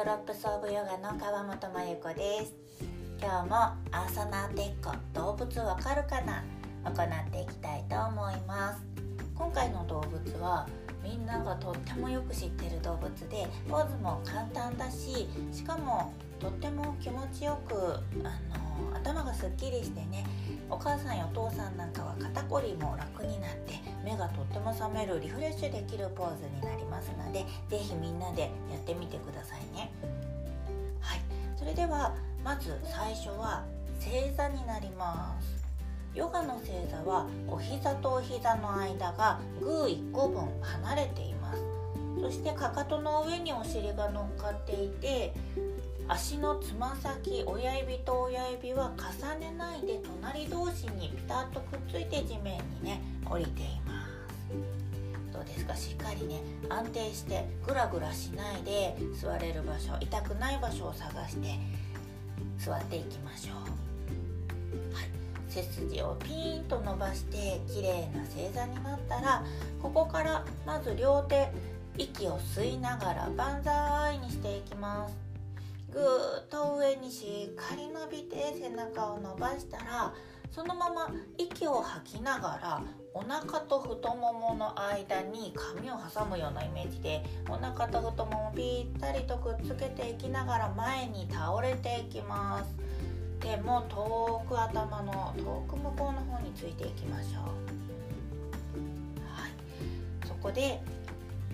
ドロップスオブヨガの川本真由子です。今日もアーサナーテッコ動物わかるかな行っていきたいと思います。今回の動物はみんながとってもよく知ってる動物でポーズも簡単だししかもとっても気持ちよくあの頭がすっきりしてねお母さんやお父さんなんかは肩こりも楽になって目がとっても覚めるリフレッシュできるポーズになりますので是非みんなでやってみてくださいね。はい。それではまず最初は正座になります。ヨガの正座はお膝とお膝の間がグー1個分離れています。そしてかかとの上にお尻が乗っかっていて足のつま先親指と親指は重ねないで隣同士にピタッとくっついて地面にね降りています。どうですか？しっかりね安定してグラグラしないで座れる場所痛くない場所を探して座っていきましょう、背筋をピーンと伸ばして綺麗な正座になったらここからまず両手息を吸いながら万歳にしていきます。ぐーっと上にしっかり伸びて背中を伸ばしたらそのまま息を吐きながらお腹と太ももの間に髪を挟むようなイメージでお腹と太ももをぴったりとくっつけていきながら前に倒れていきます。手も遠く頭の遠く向こうの方についていきましょう。はい。そこで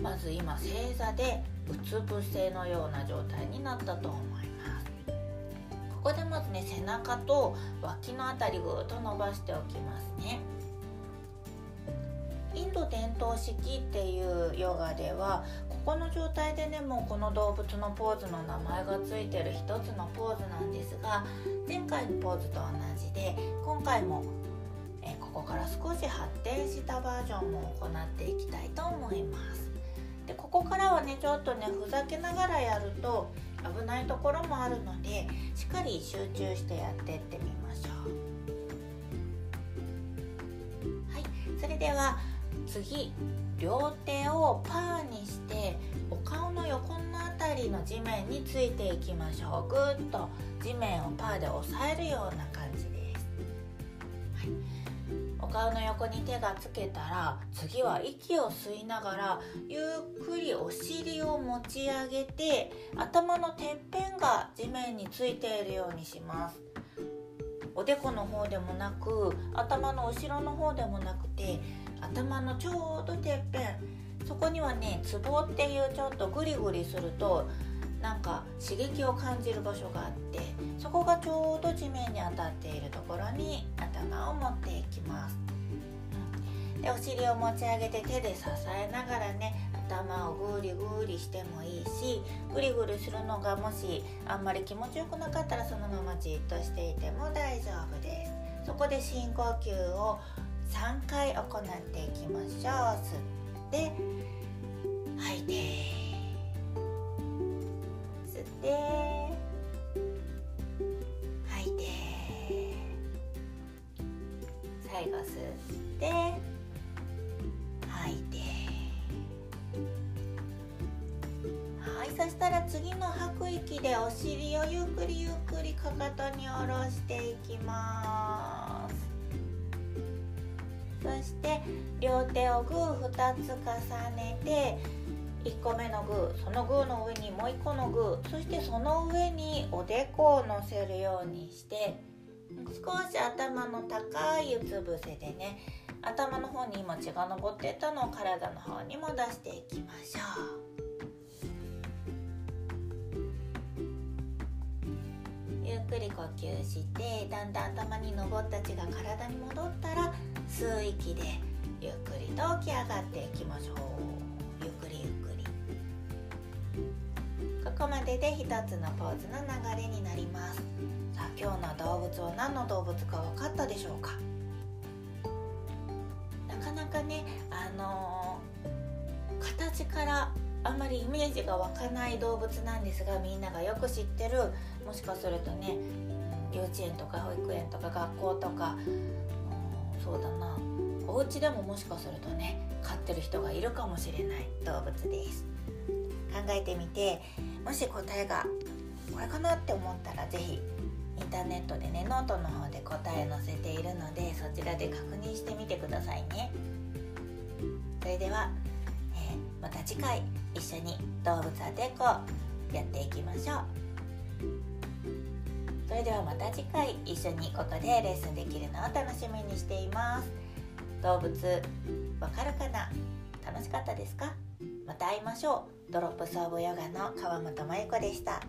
まず今正座でうつ伏せのような状態になったと思います。ここでまずね背中と脇の辺りぐーっと伸ばしておきますね。インド伝統式っていうヨガではここの状態でねもうこの動物のポーズの名前がついてる一つのポーズなんですが前回のポーズと同じで今回もえここから少し発展したバージョンも行っていきたいと思います。でここからはねちょっとねふざけながらやると危ないところもあるのでしっかり集中してやってってみましょう。はい。それでは次両手をパーにしてお顔の横の辺りの地面についていきましょう。ぐっと。地面をパーで押さえるような感じです、はい。お顔の横に手がつけたら次は息を吸いながらゆっくりお尻を持ち上げて頭のてっぺんが地面についているようにします。おでこの方でもなく頭の後ろの方でもなくて頭のちょうどてっぺんそこにはねツボっていうちょっとグリグリするとなんか刺激を感じる場所があってそこがちょうど地面に当たっているところに頭を持っていきます、でお尻を持ち上げて手で支えながらね頭をグリグリしてもいいしグリグリするのがもしあんまり気持ちよくなかったらそのままじっとしていても大丈夫です。そこで深呼吸を3回行っていきましょう。吸って吐いて。て。吐いて。最後吸って。そしたら次の吐く息でお尻をゆっくりゆっくりかかとに下ろしていきます。そして両手をグー2つ重ねて1個目のグーそのグーの上にもう1個のグーそしてその上におでこを乗せるようにして少し頭の高いうつ伏せでね頭の方に今血が上ってたのを体の方にも出していきましょう。くり呼吸してだんだん頭に上った血が体に戻ったら吸う息でゆっくりと起き上がっていきましょう。ゆっくりゆっくり。ここまでで一つのポーズの流れになります。さあ今日の動物は何の動物か分かったでしょうか？なかなかねあのー、形からあんまりイメージが湧かない動物なんですがみんながよく知ってるもしかするとね幼稚園とか保育園とか学校とか、うん、そうだな。お家でももしかするとね飼ってる人がいるかもしれない動物です。考えてみてもし答えがこれかなって思ったら是非インターネットでねノートの方で答え載せているのでそちらで確認してみてくださいね。それでは、また次回一緒に動物当てっこやっていきましょう。それではまた次回一緒にここでレッスンできるのを楽しみにしています。動物わかるかな？楽しかったですか？また会いましょう。ドロップスオブヨガの川本真由子でした。